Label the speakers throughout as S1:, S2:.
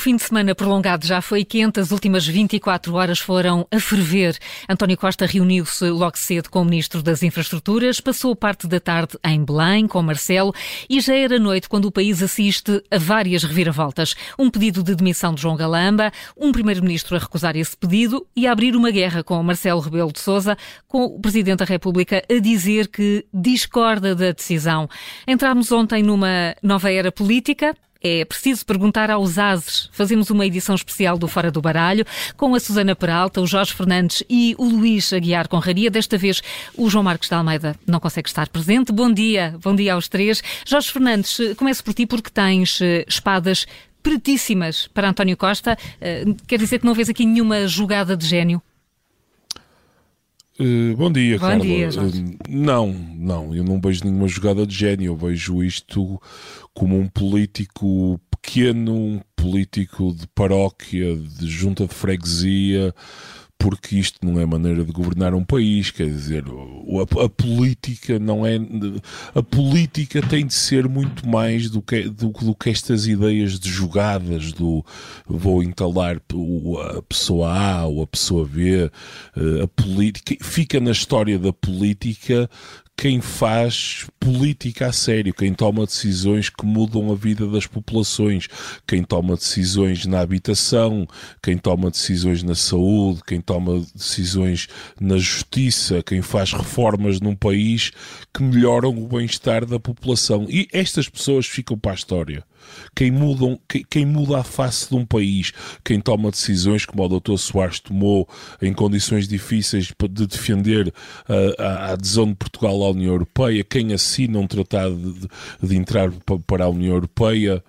S1: fim de semana prolongado já foi quente, as últimas 24 horas foram a ferver. António Costa reuniu-se logo cedo com o Ministro das Infraestruturas, passou parte da tarde em Belém com Marcelo e já era noite quando o país assiste a várias reviravoltas. Um pedido de demissão de João Galamba, um Primeiro-Ministro a recusar esse pedido e a abrir uma guerra com Marcelo Rebelo de Sousa, com o Presidente da República a dizer que discorda da decisão. Entramos ontem numa nova era política, é preciso perguntar aos ases. Fazemos uma edição especial do Fora do Baralho com a Susana Peralta, o Jorge Fernandes e o Luís Aguiar Conraria. Desta vez o João Marcos de Almeida não consegue estar presente. Bom dia, bom dia aos três. Jorge Fernandes, começo por ti porque tens eh, espadas pretíssimas para António Costa. Eh, quer dizer que não vês aqui nenhuma jogada de gênio?
S2: Uh, bom dia,
S1: bom
S2: Carla.
S1: Dia,
S2: uh, não, não, eu não vejo nenhuma jogada de gênio. Eu vejo isto como um político pequeno, um político de paróquia, de junta de freguesia, porque isto não é maneira de governar um país, quer dizer, a, a, política não é. A política tem de ser muito mais do que, do, do que estas ideias de jogadas do vou entalar a pessoa A ou a pessoa B. Eh, a política fica na história da política quem faz política a sério, quem toma decisões que mudam a vida das populações, quem toma decisões na habitação, quem toma decisões na saúde, quem toma decisões na justiça, quem faz reformas num país que melhoram o bem-estar da população. E estas pessoas ficam para a história quem, mudam, quem, quem, muda a face de um país, quem toma decisões como o Dr. Soares tomou em condições difíceis de defender a, a adesão de Portugal à União Europeia, quem assina um tratado de, de entrar para a União Europeia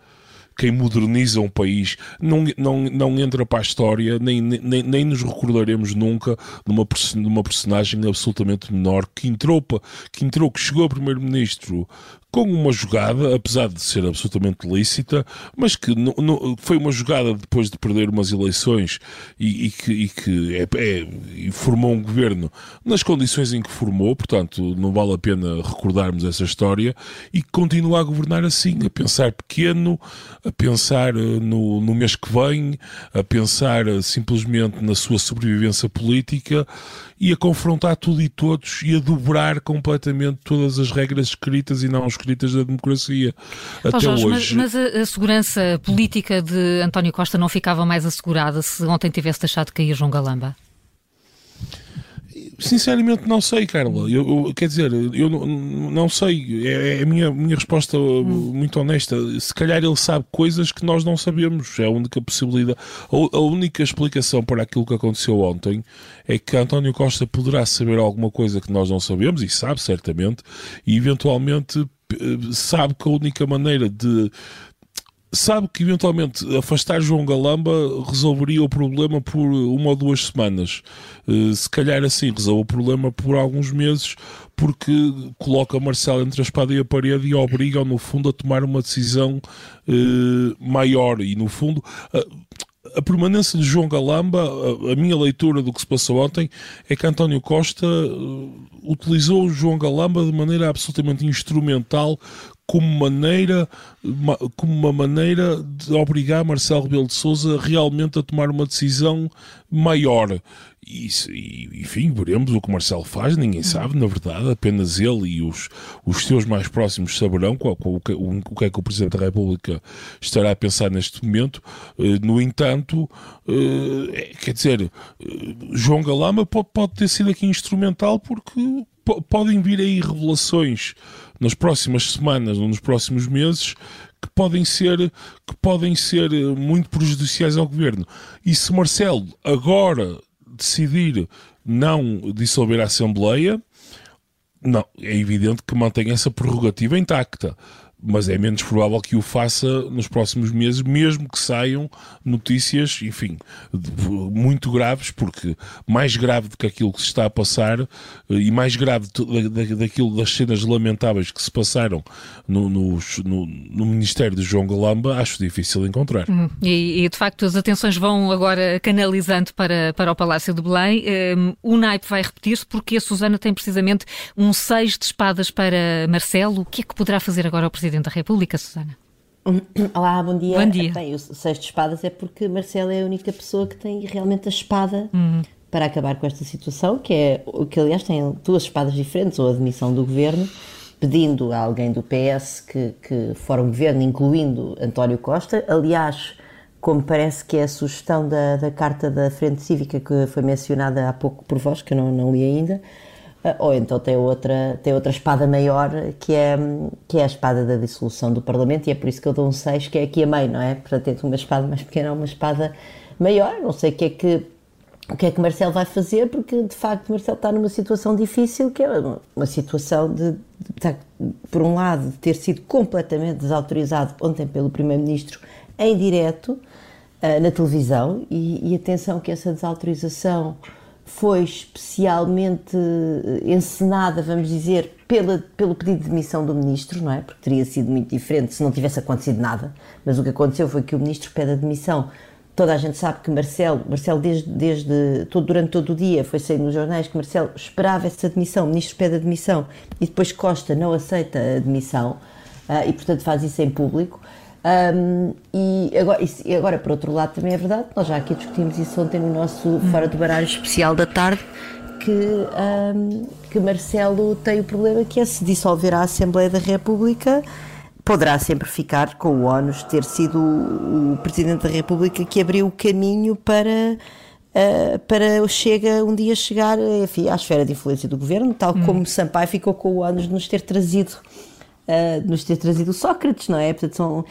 S2: quem moderniza um país não, não, não entra para a história, nem, nem, nem nos recordaremos nunca de uma, de uma personagem absolutamente menor que entrou, que entrou, que chegou a primeiro-ministro com uma jogada, apesar de ser absolutamente lícita, mas que no, no, foi uma jogada depois de perder umas eleições e, e que, e que é, é, e formou um governo nas condições em que formou, portanto não vale a pena recordarmos essa história e continua a governar assim, a pensar pequeno, a pensar eh, no, no mês que vem, a pensar eh, simplesmente na sua sobrevivência política e a confrontar tudo e todos e a dobrar completamente todas as regras escritas e não os escritas da democracia. Até
S1: Jorge,
S2: hoje.
S1: Mas, mas a, a, segurança política de António Costa não ficava mais assegurada se ontem tivesse deixado cair João Galamba?
S2: Sinceramente não sei, Carla. Eu, eu quer dizer, eu não, não sei. É, é, a minha, minha resposta hum. muito honesta. Se calhar ele sabe coisas que nós não sabemos. É a única possibilidade. A, a, única explicação para aquilo que aconteceu ontem é que António Costa poderá saber alguma coisa que nós não sabemos, e sabe certamente, e eventualmente sabe que a única maneira de sabe que eventualmente afastar João Galamba resolveria o problema por uma ou duas semanas. Uh, se calhar assim resolve o problema por alguns meses, porque coloca Marcelo entre a espada e a parede e obriga, no fundo, a tomar uma decisão uh, maior. E, no fundo, a permanência de João Galamba, a, a, minha leitura do que se passou ontem é que António Costa uh, utilizou João Galamba de maneira absolutamente instrumental como maneira, como uma maneira de obrigar Marcelo Rebelo de Sousa realmente a tomar uma decisão maior. E, e, enfim, veremos o que Marcelo faz, ninguém sabe, na verdade, apenas ele e os, os seus mais próximos saberão qual, qual, o, que, o, o, que é que o Presidente da República estará a pensar neste momento. Uh, no entanto, uh, quer dizer, uh, João Galama pode, pode ter sido aqui instrumental porque podem vir aí revelações nas próximas semanas ou nos próximos meses que podem ser que podem ser muito prejudiciais ao governo. E se Marcelo agora decidir não dissolver a Assembleia, não, é evidente que mantém essa prerrogativa intacta mas é menos provável que o faça nos próximos meses, mesmo que saiam notícias, enfim, muito graves, porque mais grave do que aquilo que se está a passar eh, e mais grave daquilo das cenas lamentáveis que se passaram no, no, no, no Ministério de João Galamba, acho difícil encontrar.
S1: Uhum. E, e, de facto as atenções vão agora canalizando para, para o Palácio de Belém. Um, o naipe vai repetir-se porque a Susana tem precisamente um seis de espadas para Marcelo. O que é que poderá fazer agora o Presidente? Presidente da República, Susana?
S3: Olá, bom dia.
S1: Bom dia.
S3: Bem, o Seis de Espadas é porque Marcelo é a única pessoa que tem realmente a espada uhum. para acabar com esta situação, que é o que aliás tem duas espadas diferentes, ou a demissão do governo, pedindo a alguém do PS que, que fora um governo, incluindo António Costa. Aliás, como parece que é a sugestão da, da Carta da Frente Cívica que foi mencionada há pouco por vós, que eu não, não li ainda, ou então tem outra, tem outra espada maior que é, que é a espada da dissolução do Parlamento e é por isso que eu dou um 6 que é aqui a meio, não é? Portanto, entre uma espada mais pequena uma espada maior, não sei o que é que o que é que Marcelo vai fazer, porque de facto Marcelo está numa situação difícil, que é uma situação de, de, por um lado, de ter sido completamente desautorizado ontem pelo Primeiro-Ministro em direto uh, na televisão, e, e atenção que essa desautorização foi especialmente eh, encenada, vamos dizer, pela, pelo pedido de demissão do ministro, não é? Porque teria sido muito diferente se não tivesse acontecido nada. Mas o que aconteceu foi que o ministro pede a demissão. Toda a gente sabe que Marcelo, Marcelo desde, desde todo, durante todo o dia foi sair nos jornais que Marcelo esperava essa demissão, o ministro pede a demissão e depois Costa não aceita a demissão uh, e portanto faz isso em público. Um, e, agora, e agora, por outro lado, também é verdade, nós já aqui discutimos isso ontem no nosso Fora do Baralho especial da tarde, que, um, que Marcelo tem o problema que é se dissolver a Assembleia da República, poderá sempre ficar com o ónus de ter sido o, o Presidente da República que abriu o caminho para. Uh, para Chega um dia chegar enfim, à esfera de influência do governo, tal hum. como Sampaio ficou com o ónus de nos ter trazido uh, nos ter trazido Sócrates, não é? Portanto, são, uh,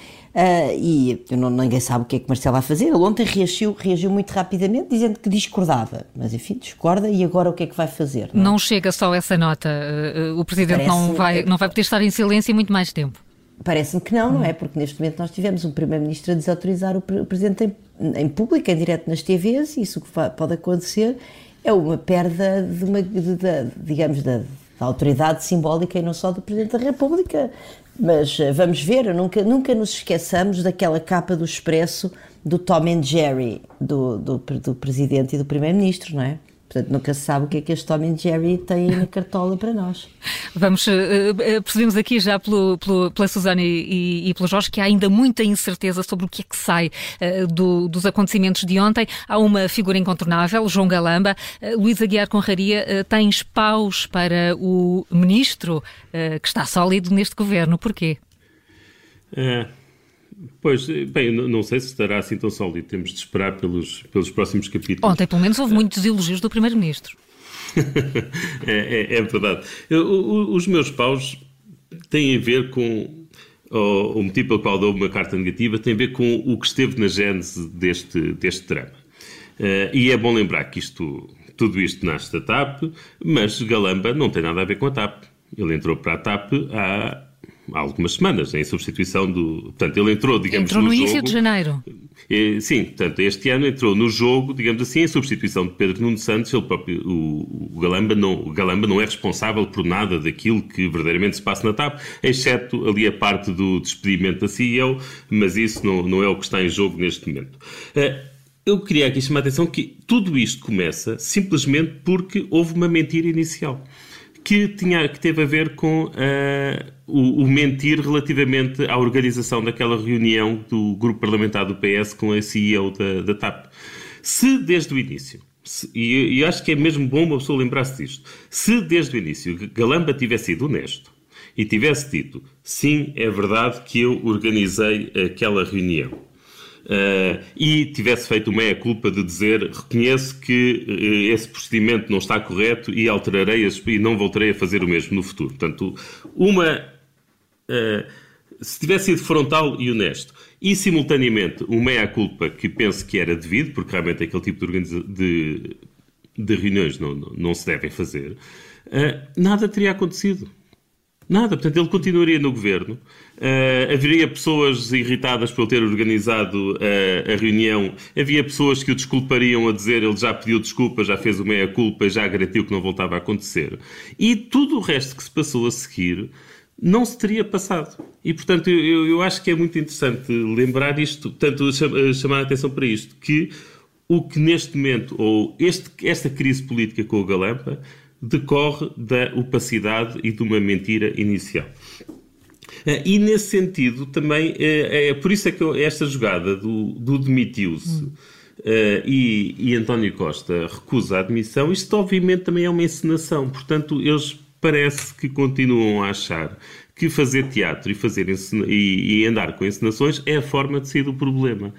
S3: e não, ninguém sabe o que é que Marcelo vai fazer. Ele ontem reagiu, reagiu muito rapidamente, dizendo que discordava. Mas enfim, discorda e agora o que é que vai fazer?
S1: Não, não chega só essa nota. Uh, o Presidente não vai, não vai poder estar em silêncio muito mais tempo.
S3: Parece-me que não, não é? Porque neste momento nós tivemos um Primeiro-Ministro a desautorizar o Presidente em, em público, em direto nas TVs, e isso que pode acontecer é uma perda de uma, de, de, digamos, da, da autoridade simbólica e não só do Presidente da República. Mas eh, vamos ver, nunca, nunca nos esqueçamos daquela capa do Expresso do Tom and Jerry, do, do, do Presidente e do Primeiro-Ministro, não é? Portanto, nunca se sabe o que é que este Tom e Jerry tem na cartola para nós.
S1: Vamos, uh, percebemos aqui já pelo, pelo, pela Susana e, e, pelo Jorge que há ainda muita incerteza sobre o que é que sai do, dos acontecimentos de ontem. Há uma figura incontornável, João Galamba. Luís Aguiar Conraria, tens paus para o ministro que está sólido neste governo. Porquê?
S4: É, Pois, bem, não sei se estará assim tão sólido. Temos de esperar pelos, pelos próximos capítulos.
S1: Ontem, pelo menos, houve muitos elogios do Primeiro-Ministro.
S4: é, é, é, verdade. Eu, os meus paus têm a ver com. O, o motivo pelo qual dou uma carta negativa tem a ver com o que esteve na gênese deste, deste drama. Uh, e é bom lembrar que isto, tudo isto nasce da TAP, mas Galamba não tem nada a ver com a TAP. Ele entrou para a TAP há há algumas semanas, em substituição do. Portanto, ele entrou, digamos,
S1: entrou no,
S4: no
S1: início
S4: jogo,
S1: de janeiro.
S4: É, sim, portanto, este ano entrou no jogo, digamos assim, em substituição de Pedro Nuno Santos. Ele próprio, o, o, Galamba não, o Galamba não é responsável por nada daquilo que verdadeiramente se passa na TAP, exceto ali a parte do despedimento da CEO, mas isso não, não é o que está em jogo neste momento. Uh, eu queria aqui chamar a atenção que tudo isto começa simplesmente porque houve uma mentira inicial que, tinha, que teve a ver com uh, o, o, mentir relativamente à organização daquela reunião do grupo parlamentar do PS com a CEO da, da TAP. Se desde o início, se, e, e acho que é mesmo bom uma pessoa lembrar-se disto, se desde o início Galamba tivesse sido honesto e tivesse dito sim, é verdade que eu organizei aquela reunião uh, e tivesse feito uma meia-culpa de dizer reconheço que uh, esse procedimento não está correto e alterarei as, e não voltarei a fazer o mesmo no futuro. Portanto, uma. Uh, se tivesse sido frontal e honesto e, simultaneamente, uma meia-culpa que penso que era devido, porque realmente aquele tipo de, de, de reuniões não, não, não, se devem fazer, nada teria acontecido. Nada, portanto, ele continuaria no governo. Uh, haveria pessoas irritadas por ter organizado uh, a reunião. Havia pessoas que o desculpariam a dizer ele já pediu desculpa, já fez o meia-culpa, já garantiu que não voltava a acontecer. E tudo o resto que se passou a seguir não se teria passado. E, portanto, eu, eu acho que é muito interessante lembrar isto, portanto, chamar a atenção para isto, que o que neste momento, ou este, esta crise política com o Galampa, decorre da opacidade e de uma mentira inicial. E nesse sentido também é, é por isso é que esta jogada do, do demitiu-se. Uh, e, e, António Costa recusa a admissão, isto obviamente também é uma encenação. Portanto, eles parece que continuam a achar que fazer teatro e, fazer e, e andar com encenações é a forma de sair do problema.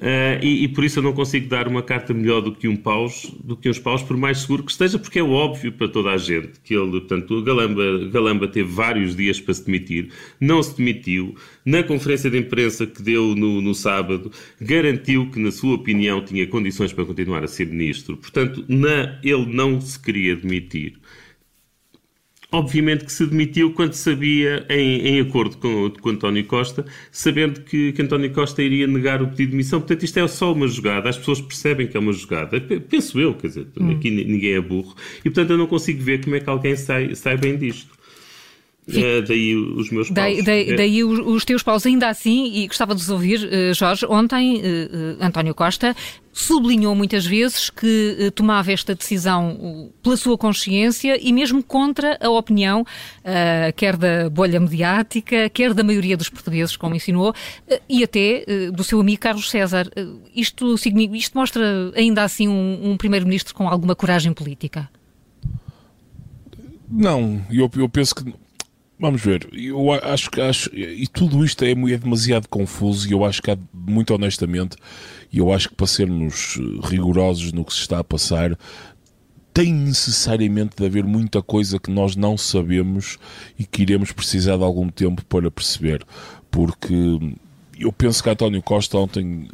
S4: Uh, e, e, por isso eu não consigo dar uma carta melhor do que um paus, do que uns paus, por mais seguro que esteja, porque é óbvio para toda a gente que ele, portanto, Galamba, Galamba teve vários dias para se demitir, não se demitiu. Na conferência de imprensa que deu no, no sábado, garantiu que, na sua opinião, tinha condições para continuar a ser ministro. Portanto, na, ele não se queria demitir. Obviamente que se demitiu quando sabia, em, em acordo com, com António Costa, sabendo que, que, António Costa iria negar o pedido de demissão. Portanto, isto é só uma jogada. As pessoas percebem que é uma jogada. Penso eu, quer dizer, hum. aqui ninguém é burro. E, portanto, eu não consigo ver como é que alguém sai, sai bem disto. É, daí os meus paus.
S1: Daí, daí, é. daí os, os, teus paus, ainda assim, e gostava de vos ouvir, uh, Jorge, ontem uh, António Costa sublinhou muitas vezes que tomava esta decisão pela sua consciência e mesmo contra a opinião, quer da bolha mediática, quer da maioria dos portugueses, como ensinou, e até do seu amigo Carlos César. isto, isto mostra ainda assim um, um primeiro-ministro com alguma coragem política?
S2: Não, eu, eu penso que Vamos ver, eu acho que acho, e tudo isto é, é demasiado confuso e eu acho que há, muito honestamente, e eu acho que para sermos eh, rigorosos no que se está a passar, tem necessariamente de haver muita coisa que nós não sabemos e que iremos precisar de algum tempo para perceber, porque eu penso que António Costa ontem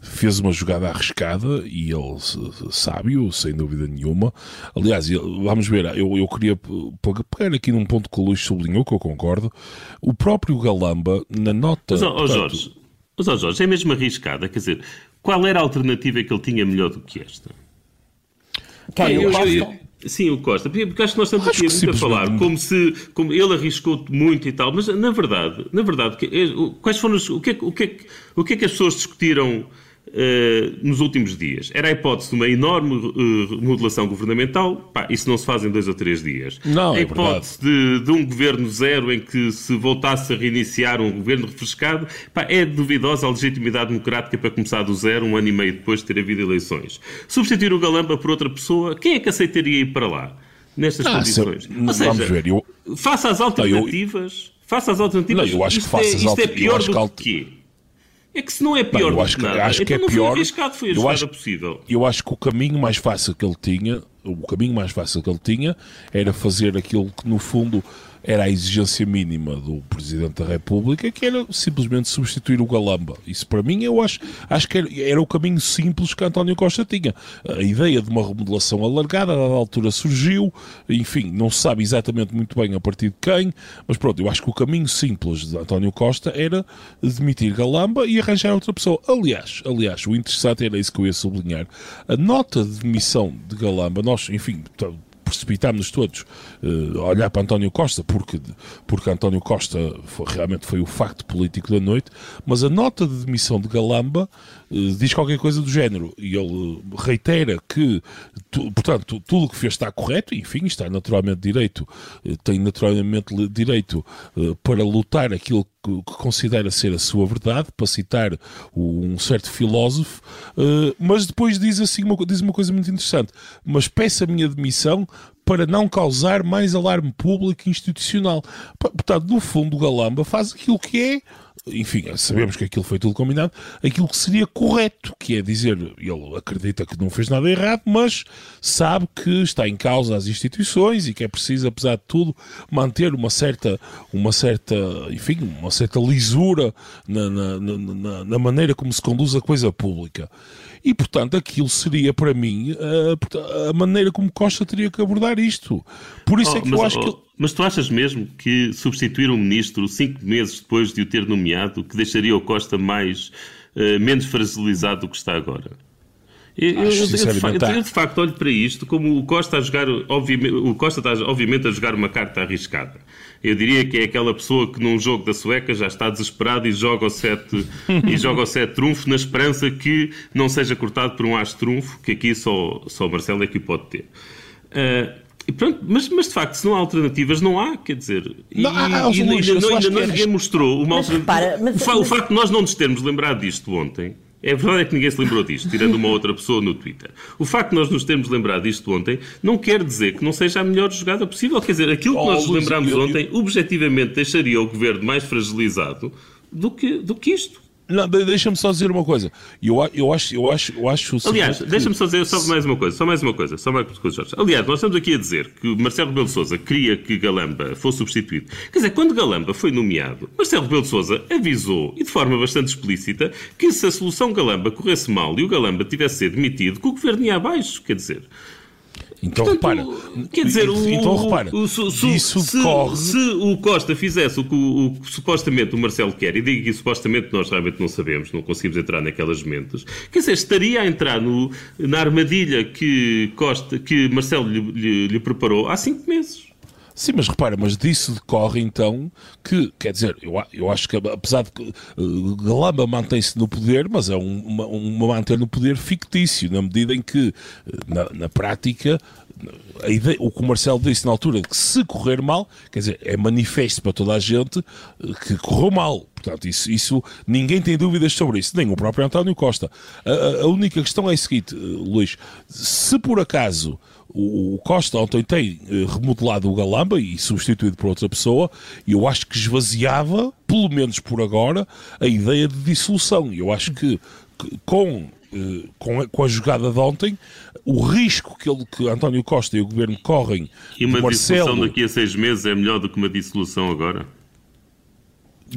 S2: fez uma jogada arriscada e ele sábio, sem dúvida nenhuma. Aliás, vamos ver, eu, eu queria pegar aqui num ponto que o Luís sublinhou, que eu concordo. O próprio Galamba, na nota.
S4: Mas, oh, Jorge, mas, oh, Jorge, é mesmo arriscada, quer dizer, qual era a alternativa que ele tinha melhor do que esta?
S3: Eu, eu, eu,
S4: Sim, o Costa, porque acho que nós estamos aqui muito a falar como se como ele arriscou muito e tal, mas na verdade, na verdade, quais foram os, o, que é, o, que é, o que é que as pessoas discutiram nos últimos dias. Era a hipótese de uma enorme uh, remodelação governamental. Pá, isso não se faz em dois ou três dias.
S2: Não,
S4: a
S2: é
S4: hipótese de, de, um governo zero em que se voltasse a reiniciar um governo refrescado. Pá, é duvidosa a legitimidade democrática para começar do zero, um ano e meio depois de ter havido eleições. Substituir o Galamba por outra pessoa, quem é que aceitaria ir para lá? Nestas ah, condições. Se, Ou seja, vamos ver, eu... faça as alternativas. Não, eu... Faça as alternativas.
S2: Não, eu acho que faça é, as
S4: Isto é pior do que? É que se não é pior Bem, eu acho que, nada, acho que então é pior, foi arriscado, foi a eu acho, possível.
S2: Eu acho que o caminho mais fácil que ele tinha, o caminho mais fácil que ele tinha era fazer aquilo que no fundo era a exigência mínima do Presidente da República, que era simplesmente substituir o Galamba. Isso para mim eu acho, acho que era, era o caminho simples que António Costa tinha. A ideia de uma remodelação alargada, a dada altura surgiu, enfim, não se sabe exatamente muito bem a partir de quem, mas pronto, eu acho que o caminho simples de António Costa era demitir Galamba e arranjar outra pessoa. Aliás, aliás, o interessante era isso que eu ia sublinhar. A nota de demissão de Galamba, nós, enfim, precipitámos-nos todos uh, a olhar para António Costa, porque, porque António Costa foi, realmente foi o facto político da noite, mas a nota de demissão de Galamba diz qualquer coisa do género, e ele reitera que, tu, portanto, tudo o que fez está correto, enfim, está naturalmente direito, uh, tem naturalmente direito para lutar aquilo que considera ser a sua verdade, para citar um certo filósofo, mas depois diz assim uma, diz uma coisa muito interessante, mas peço a minha demissão para não causar mais alarme público institucional. Portanto, no fundo, o Galamba faz aquilo que é enfim, sabemos que aquilo foi tudo combinado, aquilo que seria correto, que é dizer, ele acredita que não fez nada errado, mas sabe que está em causa as instituições e que é preciso, apesar de tudo, manter uma certa, uma certa, enfim, uma certa lisura na, na, na, na maneira como se conduz a coisa pública. E, portanto, aquilo seria para mim a, a maneira como Costa teria que abordar isto. Por isso oh, é que
S4: mas,
S2: eu acho
S4: oh,
S2: que.
S4: Mas tu achas mesmo que substituir um ministro cinco meses depois de o ter nomeado que deixaria o Costa mais uh, menos fragilizado do que está agora? Eu, eu, eu, de facto, eu, de facto, olho para isto como o Costa a jogar, obviamente, o Costa está obviamente a jogar uma carta arriscada. Eu diria que é aquela pessoa que num jogo da sueca já está desesperado e joga o sete, e joga o sete trunfo na esperança que não seja cortado por um as trunfo, que aqui só, só o Marcelo é que o pode ter. Uh, E pronto, mas, mas de facto, se não há alternativas, não há, quer dizer.
S2: Não,
S4: e,
S2: há,
S4: e, ainda, não, ainda não ninguém mostrou uma mas, alternativa. Repara, mas, o, facto de nós não nos termos lembrado disto ontem. É verdade é que ninguém se lembrou disto, tirando uma outra pessoa no Twitter. O facto de nós nos termos lembrado disto ontem não quer dizer que não seja a melhor jogada possível. Quer dizer, aquilo que nós nos lembramos ontem, objetivamente, deixaria o governo mais fragilizado do que, do que isto.
S2: Não, deixa-me só dizer uma coisa. Eu, eu acho, eu acho, eu acho.
S4: Aliás, deixa-me só dizer só mais uma coisa, só mais uma coisa, só mais uma coisa, Jorge. Aliás, nós estamos aqui a dizer que Marcelo Rebelo de Sousa queria que Galamba fosse substituído. Quer dizer, quando Galamba foi nomeado, Marcelo Rebelo de Sousa avisou e de forma bastante explícita que se a solução Galamba corresse mal e o Galamba tivesse sido demitido, que o governo ia abaixo. Quer dizer,
S2: então Portanto, repara.
S4: Quer dizer, o,
S2: então repara.
S4: O,
S2: se, isso
S4: se, se o Costa fizesse o que o, o, supostamente o Marcelo quer, e digo que supostamente nós realmente não sabemos, não conseguimos entrar naquelas mentes, quer dizer, estaria a entrar no, na armadilha que, Costa, que Marcelo lhe, lhe, lhe preparou há cinco meses.
S2: Sim, mas repara, mas disso decorre então que, quer dizer, eu, eu acho que apesar de que uh, Galamba mantém-se no poder, mas é um, uma, uma manter no poder fictício, na medida em que, eh, na, na prática, ideia, o que o Marcelo disse na altura, que se correr mal, quer dizer, é manifesto para toda a gente eh, que correu mal. Portanto, isso, isso ninguém tem dúvidas sobre isso, nem o próprio António Costa. A, a única questão é a seguinte, Luís: se por acaso o Costa ontem tem eh, remodelado o Galamba e substituído por outra pessoa, e eu acho que esvaziava, pelo menos por agora, a ideia de dissolução. E eu acho que, com, eh, com, a, com a jogada de ontem, o risco que, ele, que António Costa e o governo correm.
S4: E uma
S2: Marcelo,
S4: dissolução daqui a seis meses é melhor do que uma dissolução agora?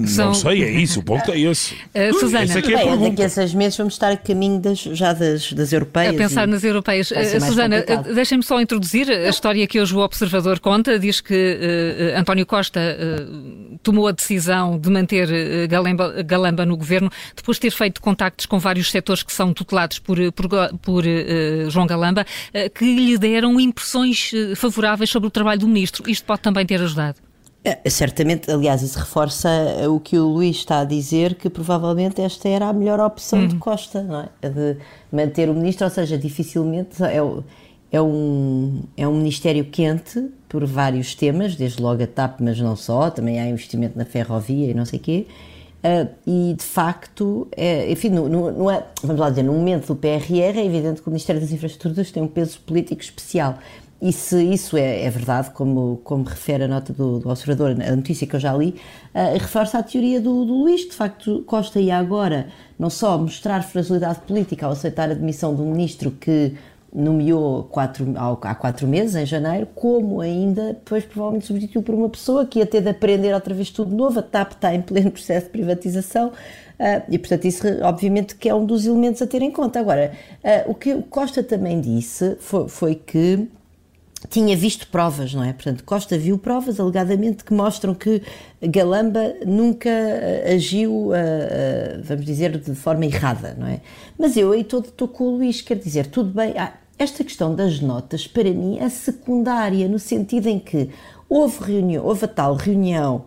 S2: São... Não sei, é isso, o ponto é esse.
S1: Uh, Susana,
S3: é Bem, daqui a seis meses vamos estar a caminho das, já das, das europeias.
S1: A pensar nas europeias. Uh, Susana, uh, deixem-me só introduzir a história que hoje o Observador conta. Diz que uh, António Costa tomou a decisão de manter Galamba, Galamba, no governo depois de ter feito contactos com vários setores que são tutelados por, por, por João Galamba, que lhe deram impressões favoráveis sobre o trabalho do ministro. Isto pode também ter ajudado.
S3: É, certamente, aliás, isso reforça o que o Luís está a dizer, que provavelmente esta era a melhor opção uhum. de Costa, não é? De manter o ministro, ou seja, dificilmente é, é, um, é um ministério quente por vários temas, desde logo a TAP, mas não só, também há investimento na ferrovia e não sei o quê. Uh, e de facto, é, enfim, no, no, no, é, vamos lá dizer, no momento do PRR é evidente que o Ministério das Infraestruturas tem um peso político especial. E se isso é, é, verdade, como, como refere a nota do, do, Observador, a notícia que eu já li, uh, reforça a teoria do, do Luís. De facto, Costa ia agora não só mostrar fragilidade política ao aceitar a demissão do ministro que nomeou quatro, há quatro meses, em janeiro, como ainda depois provavelmente substituiu por uma pessoa que ia ter de aprender outra vez tudo novo. A TAP está em pleno processo de privatização uh, e, portanto, isso obviamente que é um dos elementos a ter em conta. Agora, uh, o que o Costa também disse foi, foi que tinha visto provas, não é? Portanto, Costa viu provas, alegadamente, que mostram que Galamba nunca eh, agiu, uh, uh, vamos dizer, de forma errada, não é? Mas eu aí todo estou com o Luís, quer dizer, tudo bem, ah, esta questão das notas, para mim, é secundária, no sentido em que houve reunião, houve a tal reunião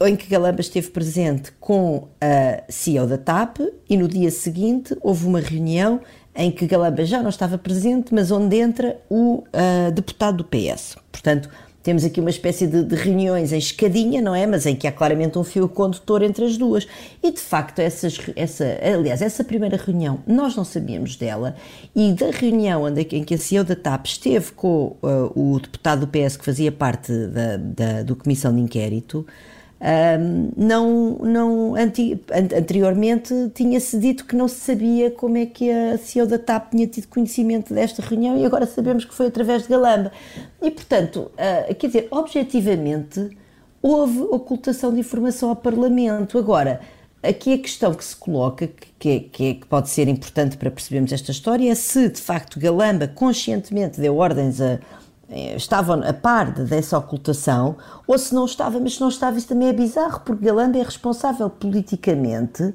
S3: em que Galamba esteve presente com a CEO da TAP e no dia seguinte houve uma reunião em que Galamba já não estava presente, mas onde entra o uh, deputado do PS. Portanto, temos aqui uma espécie de, de, reuniões em escadinha, não é? Mas em que há claramente um fio condutor entre as duas. E de facto, essas, essa, aliás, essa primeira reunião nós não sabíamos dela, e da reunião onde, em que a CEO da TAP esteve com uh, o deputado do PS que fazia parte da, da do comissão de inquérito. Não, não anti, anteriormente tinha-se dito que não se sabia como é que a CEO da TAP tinha tido conhecimento desta reunião e agora sabemos que foi através de Galamba. E, portanto, uh, quer dizer, objetivamente, houve ocultação de informação ao Parlamento. Agora, aqui a questão que se coloca, que, é, que, é, que pode ser importante para percebermos esta história, é se de facto Galamba conscientemente deu ordens a estavam a par dessa ocultação, ou se não estava, mas se não estava, isso também é bizarro, porque Galamba é responsável politicamente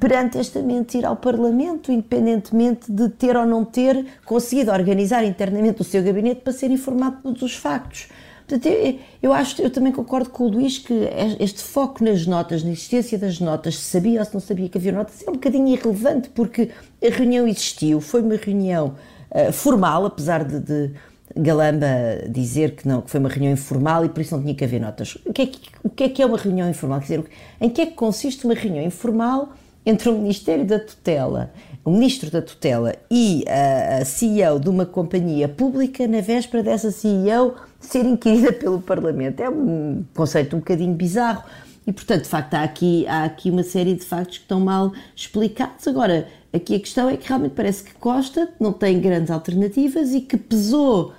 S3: perante esta mentira ao Parlamento, independentemente de ter ou não ter conseguido organizar internamente o seu gabinete para ser informado de todos os factos. Portanto, eu, eu, acho, eu também concordo com o Luís que este foco nas notas, na existência das notas, se sabia ou se não sabia que havia notas, é um bocadinho irrelevante, porque a reunião existiu, foi uma reunião uh, formal, apesar de, de Galamba dizer que não, que foi uma reunião informal e por isso não tinha que haver notas. O que é que, o que, é, que é uma reunião informal? Quer dizer, em que é que consiste uma reunião informal entre o Ministério da Tutela, o Ministro da Tutela e a, CEO de uma companhia pública na véspera dessa CEO ser inquirida pelo Parlamento? É um conceito um bocadinho bizarro. E, portanto, de facto, há aqui, há aqui uma série de factos que estão mal explicados. Agora, aqui a questão é que realmente parece que Costa não tem grandes alternativas e que pesou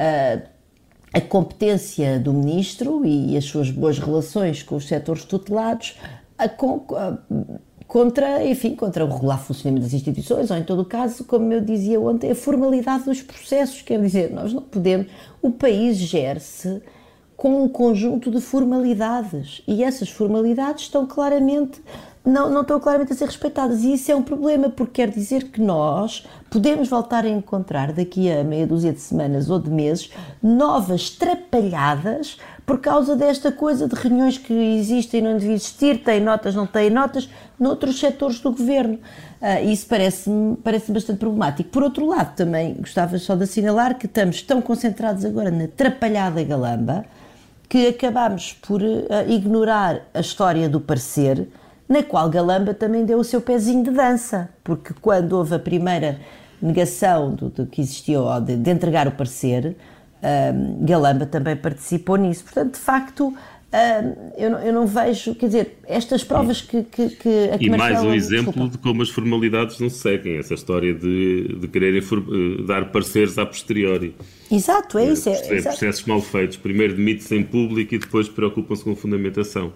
S3: uh, a competência do ministro e as suas boas relações com os setores tutelados a, a, contra, enfim, contra o regular funcionamento das instituições, ou em todo o caso, como eu dizia ontem, a formalidade dos processos. Quer dizer, nós não podemos. O país gere-se com um conjunto de formalidades e essas formalidades estão claramente não, não estão claramente a ser respeitadas e isso é um problema porque quer dizer que nós podemos voltar a encontrar daqui a meia dúzia de semanas ou de meses novas trapalhadas por causa desta coisa de reuniões que existem e não devem existir, têm notas, não têm notas, noutros setores do governo. Uh, isso parece-me parece bastante problemático. Por outro lado, também gostava só de assinalar que estamos tão concentrados agora na trapalhada galamba, que acabamos por uh, ignorar a história do parecer, na qual Galamba também deu o seu pezinho de dança, porque quando houve a primeira negação do, do que existiu de, de, entregar o parecer, um, Galamba também participou nisso. Portanto, de facto, eu, não, eu, não, vejo, quer dizer, estas provas que, que, que
S4: E mais um exemplo desculpa. de como as formalidades não se seguem, essa história de, de quererem eh, dar pareceres a posteriori.
S3: Exato, é, é isso. É,
S4: processos mal feitos. Primeiro demite-se em público e depois preocupam-se com fundamentação.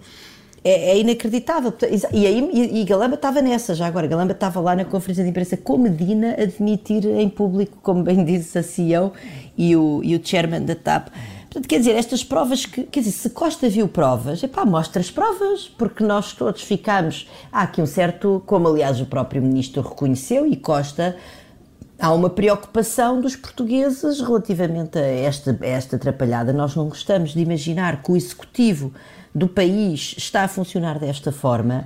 S3: É, é, inacreditável. E, aí, e, e Galamba estava nessa, já agora. Galamba estava lá na conferência de imprensa com Medina a admitir em público, como bem disse a CEO e o, e o chairman da TAP Portanto, quer dizer, estas provas que, quer dizer, se Costa viu provas, é pá, mostra as provas, porque nós todos ficamos. Há aqui um certo, como aliás o próprio ministro reconheceu, e Costa, há uma preocupação dos portugueses relativamente a esta, a esta atrapalhada. Nós não gostamos de imaginar que o executivo do país está a funcionar desta forma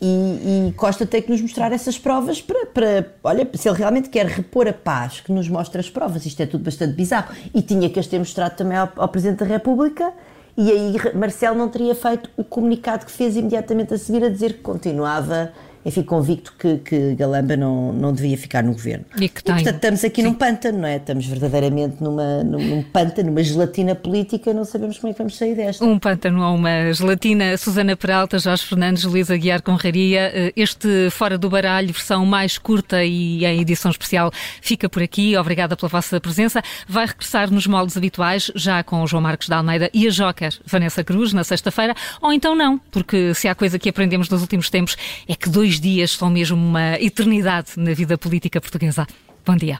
S3: e, e, Costa tem que nos mostrar essas provas para, para, olha, se ele realmente quer repor a paz, que nos mostre as provas. Isto é tudo bastante bizarro. E tinha que as ter mostrado também ao, ao Presidente da República. E aí Marcelo não teria feito o comunicado que fez imediatamente a seguir a dizer que continuava enfim, convicto que, que Galamba não, não devia ficar no governo.
S1: E, que
S3: e portanto, estamos aqui Sim. num pântano, não é? Estamos verdadeiramente numa, num, pântano, numa gelatina política, não sabemos como é que vamos sair desta.
S1: Um pântano ou uma gelatina. Susana Peralta, Jorge Fernandes, Luísa Guiar Conraria. Eh, este Fora do Baralho, versão mais curta e em edição especial, fica por aqui. Obrigada pela vossa presença. Vai regressar nos moldes habituais, já com o João Marcos da Almeida e a Joker Vanessa Cruz, na sexta-feira, ou então não, porque se há coisa que aprendemos nos últimos tempos é que dois dias são mesmo uma eternidade na vida política portuguesa. Bom dia.